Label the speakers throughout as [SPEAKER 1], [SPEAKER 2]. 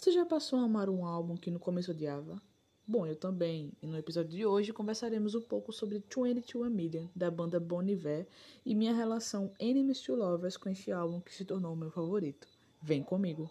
[SPEAKER 1] Você já passou a amar um álbum que no começo odiava? Bom, eu também. E no episódio de hoje conversaremos um pouco sobre 22 A Million, da banda Bon Iver, e minha relação Enemies to Lovers com este álbum que se tornou meu favorito. Vem comigo!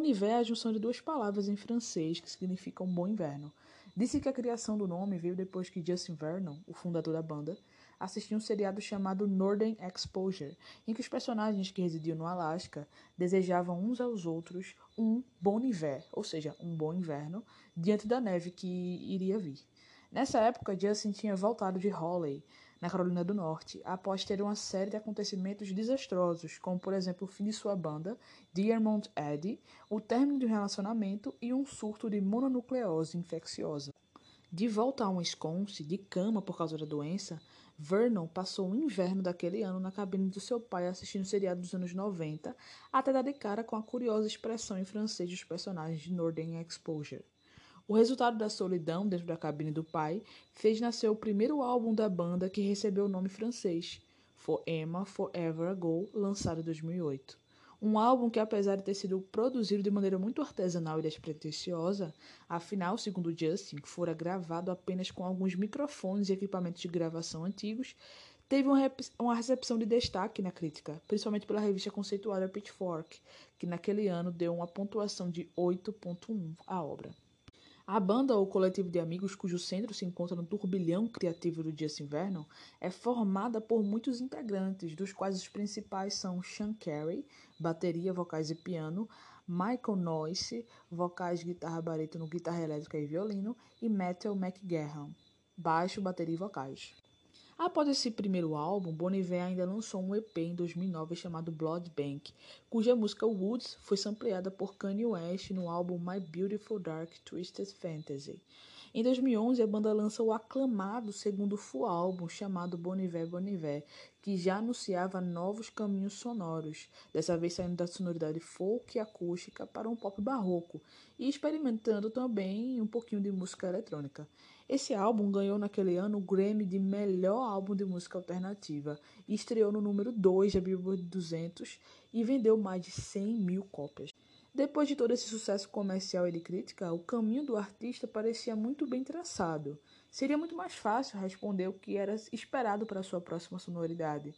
[SPEAKER 1] Bon Hiver é a junção de duas palavras em francês que significam bom inverno. Disse que a criação do nome veio depois que Justin Vernon, o fundador da banda, assistiu um seriado chamado Northern Exposure, em que os personagens que residiam no Alasca desejavam uns aos outros um bom hiver, ou seja, um bom inverno, diante da neve que iria vir. Nessa época, Justin tinha voltado de Hawley, na Carolina do Norte, após ter uma série de acontecimentos desastrosos, como por exemplo o fim de sua banda, Dearmont Eddy, o término de um relacionamento e um surto de mononucleose infecciosa. De volta a Wisconsin, de cama por causa da doença, Vernon passou o inverno daquele ano na cabine do seu pai assistindo seriado dos anos 90, até dar de cara com a curiosa expressão em francês dos personagens de Northern Exposure. O resultado da solidão dentro da cabine do pai fez nascer o primeiro álbum da banda que recebeu o nome francês, For Emma Forever Ago, lançado em 2008. Um álbum que, apesar de ter sido produzido de maneira muito artesanal e despretensiosa, afinal, segundo Justin, fora gravado apenas com alguns microfones e equipamentos de gravação antigos, teve uma recepção de destaque na crítica, principalmente pela revista conceituada Pitchfork, que naquele ano deu uma pontuação de 8.1 à obra. A banda ou coletivo de amigos cujo centro se encontra no turbilhão criativo do Justin Vernon é formada por muitos integrantes, dos quais os principais são Sean Carey, bateria, vocais e piano, Michael Noyce, vocais, guitarra, barítono, guitarra elétrica e violino, e Metal McGahern, baixo, bateria e vocais. Após esse primeiro álbum, Bon Iver ainda lançou um EP em 2009 chamado Blood Bank, cuja música Woods foi sampleada por Kanye West no álbum My Beautiful Dark Twisted Fantasy. Em 2011, a banda lança o aclamado segundo full álbum chamado Bon Iver Bon Iver, que já anunciava novos caminhos sonoros, dessa vez saindo da sonoridade folk e acústica para um pop barroco e experimentando também um pouquinho de música eletrônica. Esse álbum ganhou naquele ano o Grammy de melhor álbum de música alternativa e estreou no número 2 da Billboard 200 e vendeu mais de 100 mil cópias. Depois de todo esse sucesso comercial e de crítica, o caminho do artista parecia muito bem traçado. Seria muito mais fácil responder o que era esperado para sua próxima sonoridade.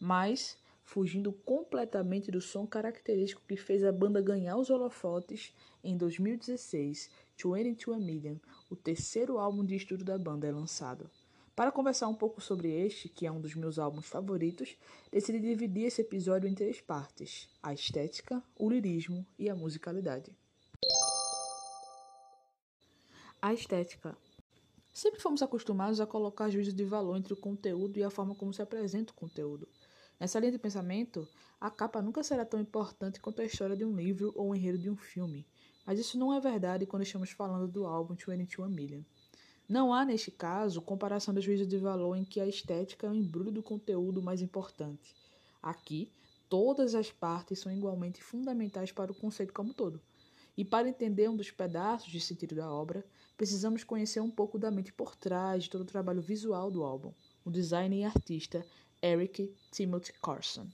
[SPEAKER 1] Mas, fugindo completamente do som característico que fez a banda ganhar os holofotes, em 2016, 22 A Million, o terceiro álbum de estúdio da banda, é lançado. Para conversar um pouco sobre este, que é um dos meus álbuns favoritos, decidi dividir esse episódio em três partes: a estética, o lirismo e a musicalidade. A estética. Sempre fomos acostumados a colocar juízo de valor entre o conteúdo e a forma como se apresenta o conteúdo. Nessa linha de pensamento, a capa nunca será tão importante quanto a história de um livro ou o enredo de um filme. Mas isso não é verdade quando estamos falando do álbum 22 Million. Não há, neste caso, comparação do juízo de valor em que a estética é o embrulho do conteúdo mais importante. Aqui, todas as partes são igualmente fundamentais para o conceito como todo. E para entender um dos pedaços de sentido da obra, precisamos conhecer um pouco da mente por trás de todo o trabalho visual do álbum, o designer e artista Eric Timothy Carson.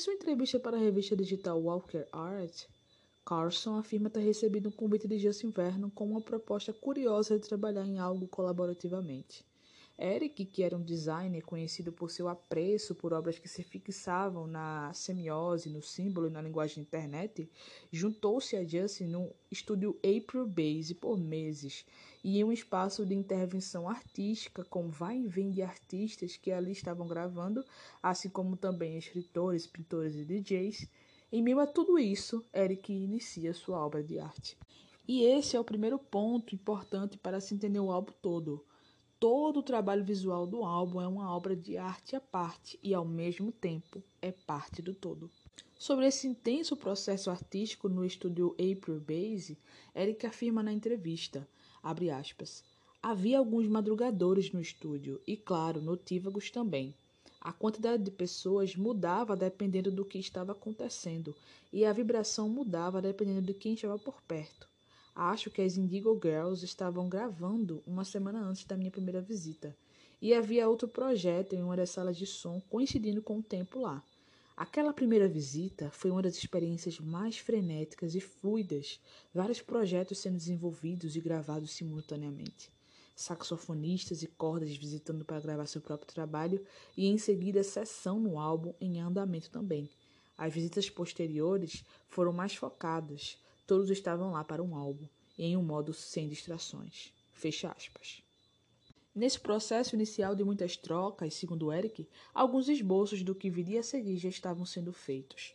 [SPEAKER 1] Sua entrevista para a revista digital Walker Art, Carson afirma ter recebido um convite de Justin Vernon com uma proposta curiosa de trabalhar em algo colaborativamente. Eric, que era um designer conhecido por seu apreço por obras que se fixavam na semiose, no símbolo e na linguagem da internet, juntou-se a Justin no estúdio April Base por meses e em um espaço de intervenção artística com vai e vem de artistas que ali estavam gravando, assim como também escritores, pintores e DJs. Em meio a tudo isso, Eric inicia sua obra de arte. E esse é o primeiro ponto importante para se entender o álbum todo Todo o trabalho visual do álbum é uma obra de arte à parte e, ao mesmo tempo, é parte do todo. Sobre esse intenso processo artístico no estúdio April Base, Eric afirma na entrevista, aspas, Havia alguns madrugadores no estúdio e, claro, notívagos também. A quantidade de pessoas mudava dependendo do que estava acontecendo e a vibração mudava dependendo de quem estava por perto. Acho que as Indigo Girls estavam gravando uma semana antes da minha primeira visita. E havia outro projeto em uma das salas de som coincidindo com o tempo lá. Aquela primeira visita foi uma das experiências mais frenéticas e fluidas, vários projetos sendo desenvolvidos e gravados simultaneamente. Saxofonistas e cordas visitando para gravar seu próprio trabalho e em seguida sessão no álbum em andamento também. As visitas posteriores foram mais focadas, Todos estavam lá para um álbum, em um modo sem distrações. Fecha aspas. Nesse processo inicial de muitas trocas, segundo Eric, alguns esboços do que viria a seguir já estavam sendo feitos.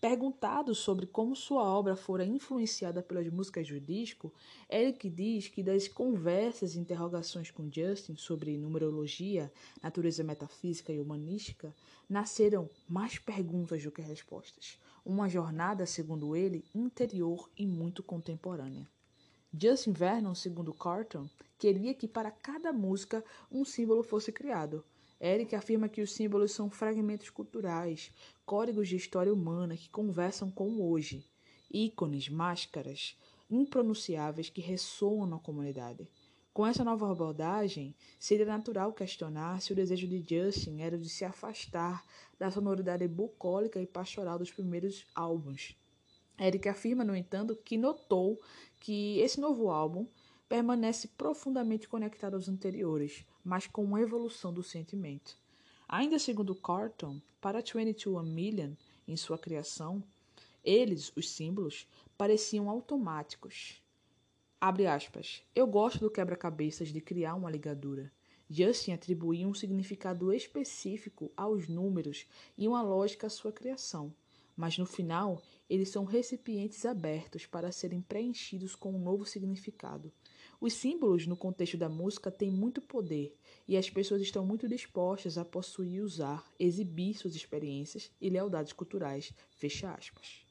[SPEAKER 1] Perguntado sobre como sua obra fora influenciada pelas músicas do disco, Eric diz que das conversas e interrogações com Justin sobre numerologia, natureza metafísica e humanística, nasceram mais perguntas do que respostas. Uma jornada, segundo ele, interior e muito contemporânea. Justin Vernon, segundo Carton, queria que para cada música um símbolo fosse criado, Eric afirma que os símbolos são fragmentos culturais, códigos de história humana que conversam com o hoje, ícones, máscaras impronunciáveis que ressoam na comunidade. Com essa nova abordagem, seria natural questionar se o desejo de Justin era de se afastar da sonoridade bucólica e pastoral dos primeiros álbuns. Eric afirma, no entanto, que notou que esse novo álbum permanece profundamente conectado aos anteriores, mas com uma evolução do sentimento. Ainda segundo Carton, para 22 A Million, em sua criação, eles, os símbolos, pareciam automáticos. Abre aspas. Eu gosto do quebra-cabeças de criar uma ligadura. Justin atribuía um significado específico aos números e uma lógica à sua criação, mas no final eles são recipientes abertos para serem preenchidos com um novo significado. Os símbolos no contexto da música têm muito poder e as pessoas estão muito dispostas a possuir, usar, exibir suas experiências e lealdades culturais. Fecha aspas.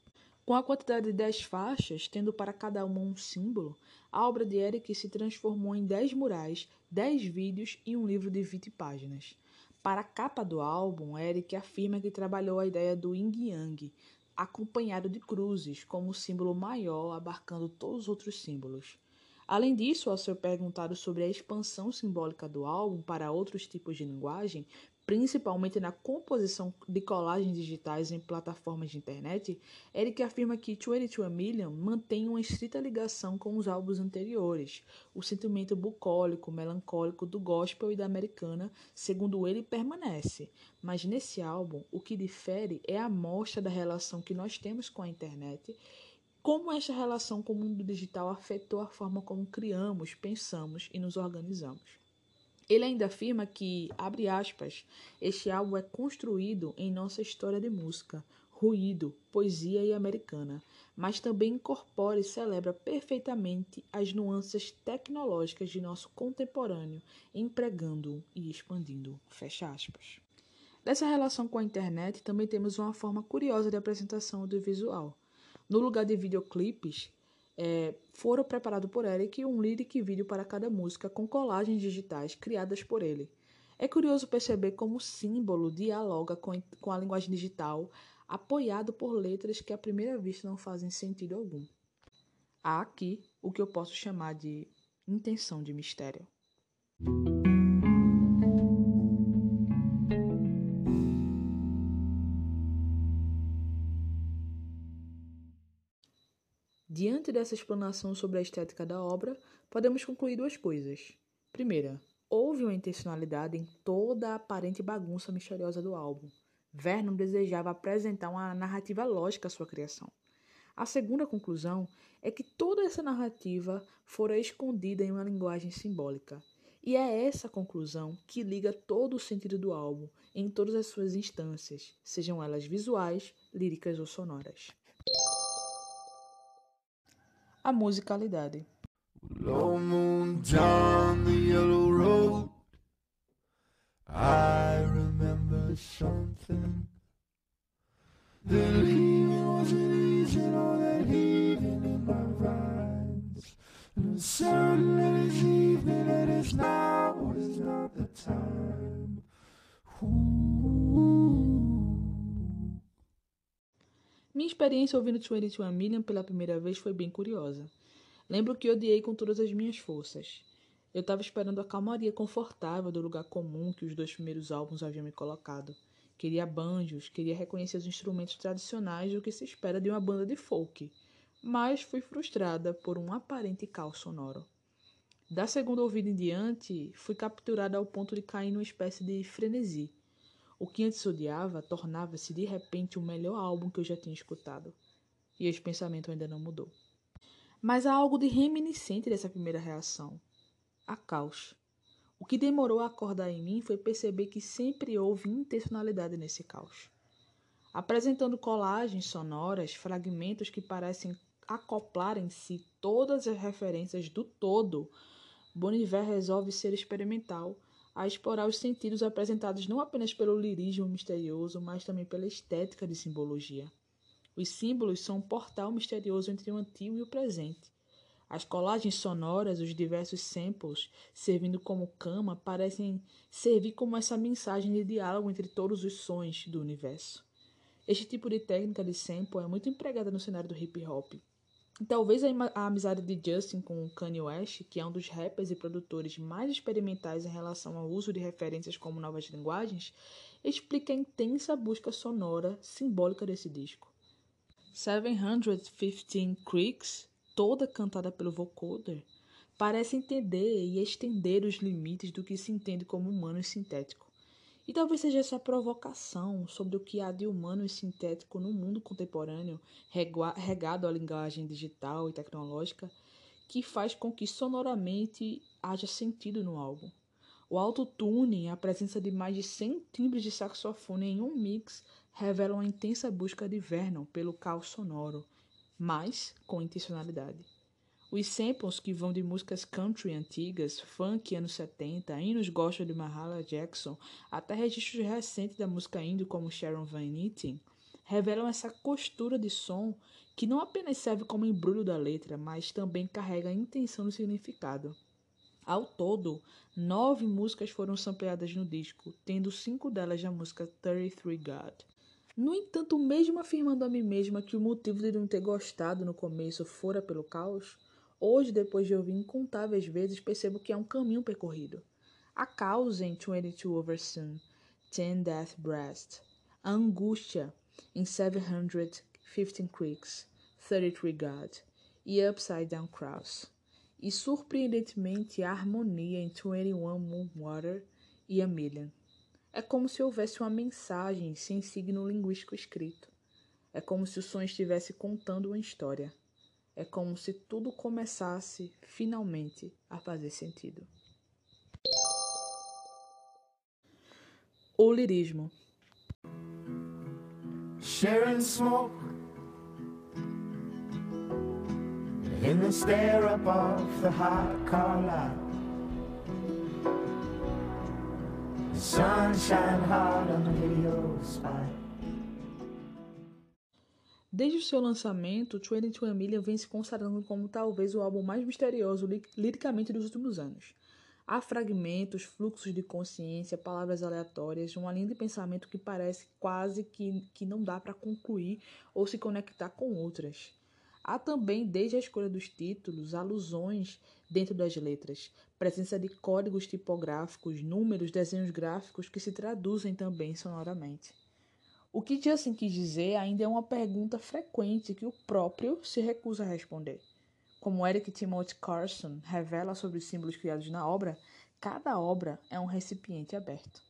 [SPEAKER 1] Com a quantidade de 10 faixas, tendo para cada uma um símbolo, a obra de Eric se transformou em 10 murais, 10 vídeos e um livro de 20 páginas. Para a capa do álbum, Eric afirma que trabalhou a ideia do yin yang, acompanhado de cruzes como símbolo maior abarcando todos os outros símbolos. Além disso, ao ser perguntado sobre a expansão simbólica do álbum para outros tipos de linguagem, principalmente na composição de colagens digitais em plataformas de internet, Eric afirma que 22 Million mantém uma estrita ligação com os álbuns anteriores. O sentimento bucólico, melancólico do gospel e da americana, segundo ele, permanece. Mas nesse álbum, o que difere é a mostra da relação que nós temos com a internet como esta relação com o mundo digital afetou a forma como criamos, pensamos e nos organizamos. Ele ainda afirma que, abre aspas, este álbum é construído em nossa história de música, ruído, poesia e americana, mas também incorpora e celebra perfeitamente as nuances tecnológicas de nosso contemporâneo, empregando e expandindo. Fecha aspas. Dessa relação com a internet, também temos uma forma curiosa de apresentação audiovisual. No lugar de videoclipes, é, foram preparados por Eric um lyric vídeo para cada música com colagens digitais criadas por ele. É curioso perceber como o símbolo dialoga com, com a linguagem digital, apoiado por letras que à primeira vista não fazem sentido algum. Há aqui o que eu posso chamar de intenção de mistério. Diante dessa explanação sobre a estética da obra, podemos concluir duas coisas. Primeira, houve uma intencionalidade em toda a aparente bagunça misteriosa do álbum. Vernon desejava apresentar uma narrativa lógica à sua criação. A segunda conclusão é que toda essa narrativa fora escondida em uma linguagem simbólica. E é essa conclusão que liga todo o sentido do álbum em todas as suas instâncias, sejam elas visuais, líricas ou sonoras. A musicalidade. Low moon down the yellow road. I remember something. That heaving wasn't easy, experiência ouvindo 22 Million pela primeira vez foi bem curiosa. Lembro que odiei com todas as minhas forças. Eu estava esperando a calmaria confortável do lugar comum que os dois primeiros álbuns haviam me colocado. Queria banjos, queria reconhecer os instrumentos tradicionais do que se espera de uma banda de folk, mas fui frustrada por um aparente caos sonoro. Da segunda ouvida em diante, fui capturada ao ponto de cair numa espécie de frenesi. O que antes odiava tornava-se de repente o melhor álbum que eu já tinha escutado. E esse pensamento ainda não mudou. Mas há algo de reminiscente dessa primeira reação: a caos. O que demorou a acordar em mim foi perceber que sempre houve intencionalidade nesse caos. Apresentando colagens sonoras, fragmentos que parecem acoplar em si todas as referências do todo, Boniver resolve ser experimental a explorar os sentidos apresentados não apenas pelo lirismo misterioso, mas também pela estética de simbologia. Os símbolos são um portal misterioso entre o antigo e o presente. As colagens sonoras, os diversos samples, servindo como cama, parecem servir como essa mensagem de diálogo entre todos os sons do universo. Este tipo de técnica de sample é muito empregada no cenário do hip hop. Talvez a amizade de Justin com Kanye West, que é um dos rappers e produtores mais experimentais em relação ao uso de referências como novas linguagens, explique a intensa busca sonora simbólica desse disco. 715 Creeks, toda cantada pelo vocoder, parece entender e estender os limites do que se entende como humano e sintético. E talvez seja essa provocação sobre o que há de humano e sintético no mundo contemporâneo, regado à linguagem digital e tecnológica, que faz com que sonoramente haja sentido no álbum. O autotune, a presença de mais de 100 timbres de saxofone em um mix, revelam uma intensa busca de Vernon pelo caos sonoro, mas com intencionalidade. Os samples que vão de músicas country antigas, funk anos 70, hinos gospel de Mahalia Jackson, até registros recentes da música indie como Sharon Van Eaton, revelam essa costura de som que não apenas serve como embrulho da letra, mas também carrega a intenção do significado. Ao todo, nove músicas foram sampleadas no disco, tendo cinco delas da música 33 God. No entanto, mesmo afirmando a mim mesma que o motivo de não ter gostado no começo fora pelo caos, hoje, depois de ouvir incontáveis vezes, percebo que é um caminho percorrido. A causa em 22 Over Soon, Ten Death Breast, a angústia em 715 Creeks, 33 God e Upside Down Cross e surpreendentemente a harmonia em 21 Moon Water e A Million. É como se houvesse uma mensagem sem signo linguístico escrito. É como se o som estivesse contando uma história. É como se tudo começasse finalmente a fazer sentido. O lirismo. Sharing smoke in the stare up of the hot car light. Sunshine hard on the video spot. Desde o seu lançamento, 22 Million vem se consagrando como talvez o álbum mais misterioso liricamente dos últimos anos. Há fragmentos, fluxos de consciência, palavras aleatórias, uma linha de pensamento que parece quase que, que não dá para concluir ou se conectar com outras. Há também, desde a escolha dos títulos, alusões dentro das letras, presença de códigos tipográficos, números, desenhos gráficos que se traduzem também sonoramente. O que Justin quis dizer ainda é uma pergunta frequente que o próprio se recusa a responder. Como Eric Timothy Carson revela sobre os símbolos criados na obra, Cada obra é um recipiente aberto.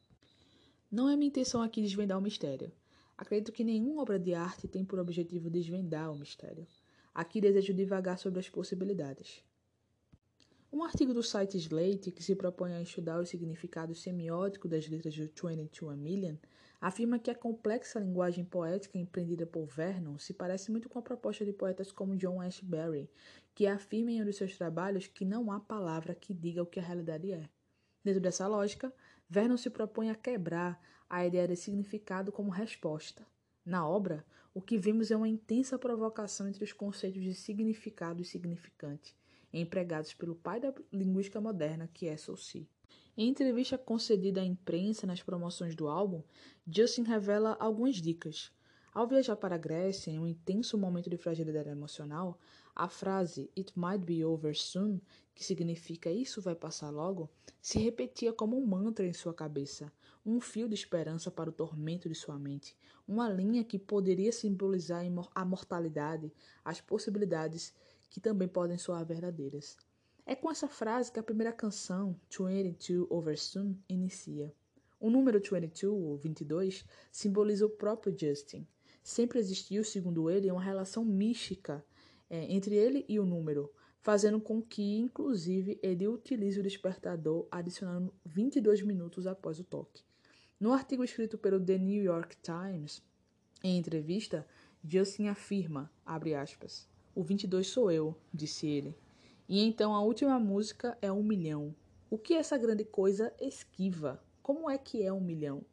[SPEAKER 1] Não é minha intenção aqui desvendar o mistério. Acredito que nenhuma obra de arte tem por objetivo desvendar o mistério. Aqui desejo divagar sobre as possibilidades. Um artigo do site Slate, que se propõe a estudar o significado semiótico das letras do 22 A Million, afirma que a complexa linguagem poética empreendida por Vernon se parece muito com a proposta de poetas como John Ashbery, que afirma em um dos seus trabalhos que não há palavra que diga o que a realidade é. Dentro dessa lógica, Vernon se propõe a quebrar a ideia de significado como resposta. Na obra, o que vemos é uma intensa provocação entre os conceitos de significado e significante, empregados pelo pai da linguística moderna, que é Saussure. Em entrevista concedida à imprensa nas promoções do álbum, Justin revela algumas dicas. Ao viajar para a Grécia, em um intenso momento de fragilidade emocional, a frase It might be over soon, que significa isso vai passar logo, se repetia como um mantra em sua cabeça, um fio de esperança para o tormento de sua mente, uma linha que poderia simbolizar a mortalidade, as possibilidades que também podem soar verdadeiras. É com essa frase que a primeira canção, 22 Over Soon, inicia. O número 22, ou 22, simboliza o próprio Justin. Sempre existiu, segundo ele, uma relação mística é, entre ele e o número, fazendo com que, inclusive, ele utilize o despertador adicionando 22 minutos após o toque. No artigo escrito pelo The New York Times, em entrevista, Justin afirma, abre aspas, o 22 sou eu, disse ele. E então a última música é um milhão. O que essa grande coisa esquiva? Como é que é um milhão?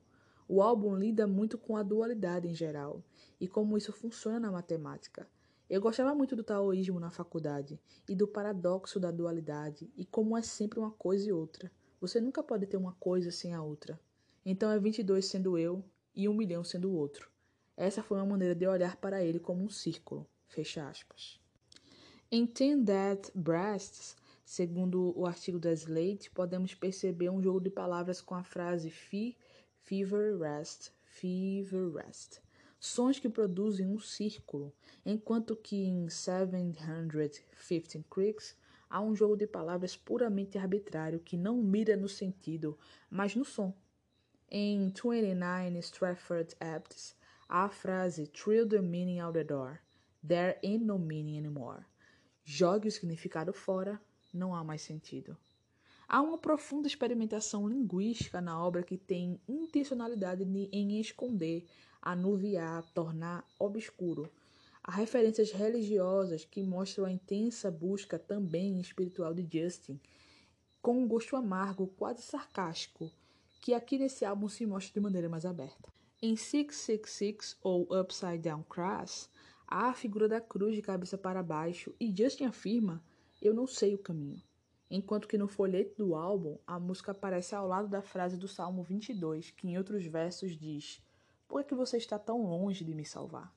[SPEAKER 1] O álbum lida muito com a dualidade em geral e como isso funciona na matemática. Eu gostava muito do taoísmo na faculdade e do paradoxo da dualidade e como é sempre uma coisa e outra. Você nunca pode ter uma coisa sem a outra. Então é 22 sendo eu e um milhão sendo o outro. Essa foi uma maneira de olhar para ele como um círculo. Fecha aspas. Em Ten Dead Breasts, segundo o artigo da Slate, podemos perceber um jogo de palavras com a frase Fever, Rest, Fever, Rest sons que produzem um círculo, enquanto que em 715 Creeks há um jogo de palavras puramente arbitrário que não mira no sentido, mas no som. Em 29 Stratford Apts, há a frase Trill the meaning out the door. There ain't no meaning anymore. Jogue o significado fora, não há mais sentido. Há uma profunda experimentação linguística na obra que tem intencionalidade em esconder anuviar, tornar obscuro. Há referências religiosas que mostram a intensa busca também espiritual de Justin, com um gosto amargo, quase sarcástico, que aqui nesse álbum se mostra de maneira mais aberta. Em 666 ou Upside Down Cross, há a figura da cruz de cabeça para baixo e Justin afirma: Eu não sei o caminho. Enquanto que no folheto do álbum, a música aparece ao lado da frase do Salmo 22, que em outros versos diz: por que você está tão longe de me salvar?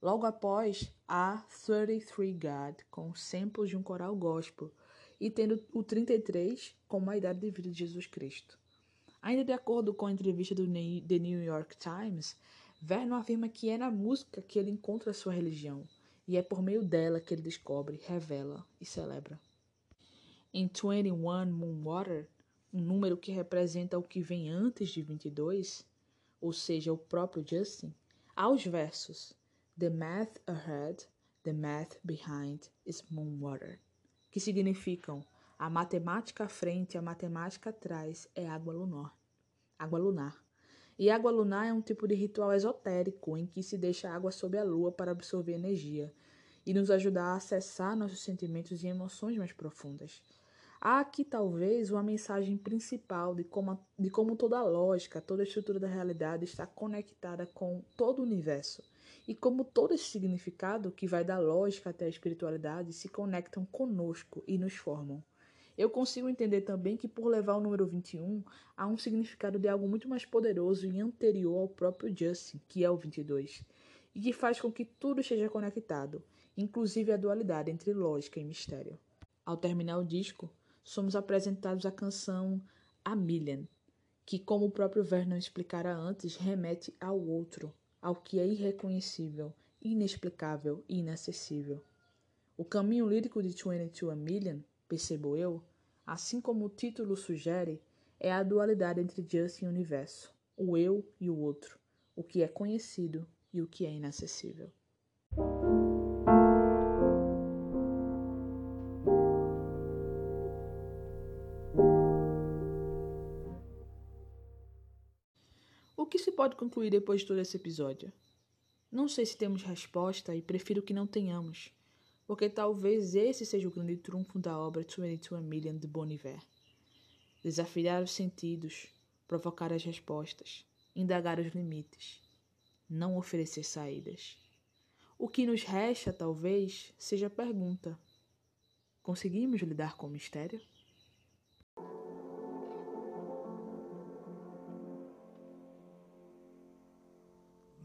[SPEAKER 1] Logo após, há 33 God, com samples de um coral gospel, e tendo o 33 como a idade de vida de Jesus Cristo. Ainda de acordo com a entrevista do The New York Times, Vernon afirma que é na música que ele encontra sua religião, e é por meio dela que ele descobre, revela e celebra. Em 21 Moonwater, um número que representa o que vem antes de 22, ou seja, o próprio Justin, aos versos The math ahead, the math behind is moonwater, que significam a matemática à frente a matemática atrás é água lunar. Água lunar. E água lunar é um tipo de ritual esotérico em que se deixa água sob a lua para absorver energia e nos ajudar a acessar nossos sentimentos e emoções mais profundas. Há aqui talvez uma mensagem principal de como, de como toda a lógica, toda a estrutura da realidade está conectada com todo o universo e como todo esse significado que vai da lógica até a espiritualidade se conectam conosco e nos formam. Eu consigo entender também que por levar o número 21 há um significado de algo muito mais poderoso e anterior ao próprio Justin, que é o 22, e que faz com que tudo esteja conectado, inclusive a dualidade entre lógica e mistério. Ao terminar o disco, somos apresentados a canção A Million, que, como o próprio Vernon explicara antes, remete ao outro, ao que é irreconhecível, inexplicável e inacessível. O caminho lírico de 22 A Million, percebo eu, assim como o título sugere, é a dualidade entre Just e universo, o eu e o outro, o que é conhecido e o que é inacessível. O que se pode concluir depois de todo esse episódio? Não sei se temos resposta e prefiro que não tenhamos, porque talvez esse seja o grande trunfo da obra 22 Million de Bon Iver. Desafiar os sentidos, provocar as respostas, indagar os limites, não oferecer saídas. O que nos resta, talvez, seja a pergunta: conseguimos lidar com o mistério?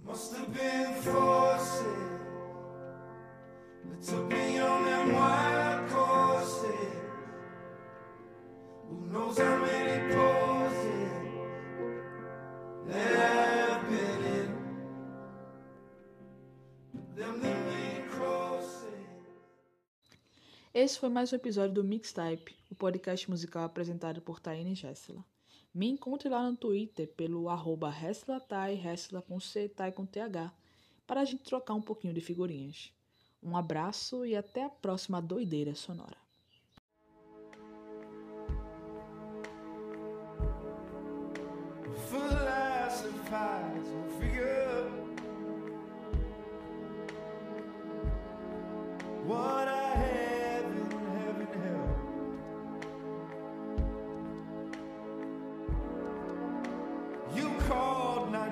[SPEAKER 1] Must have been forces Esse foi mais um episódio do Mixtype, o podcast musical apresentado por Taine Gessela. Me encontre lá no Twitter pelo arroba Hesselatai, Hessela com C, Tai com TH, para a gente trocar um pouquinho de figurinhas. Um abraço e até a próxima doideira sonora.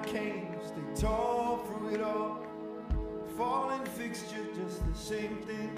[SPEAKER 1] Came, stay tall through it all. Falling fixture, just the same thing.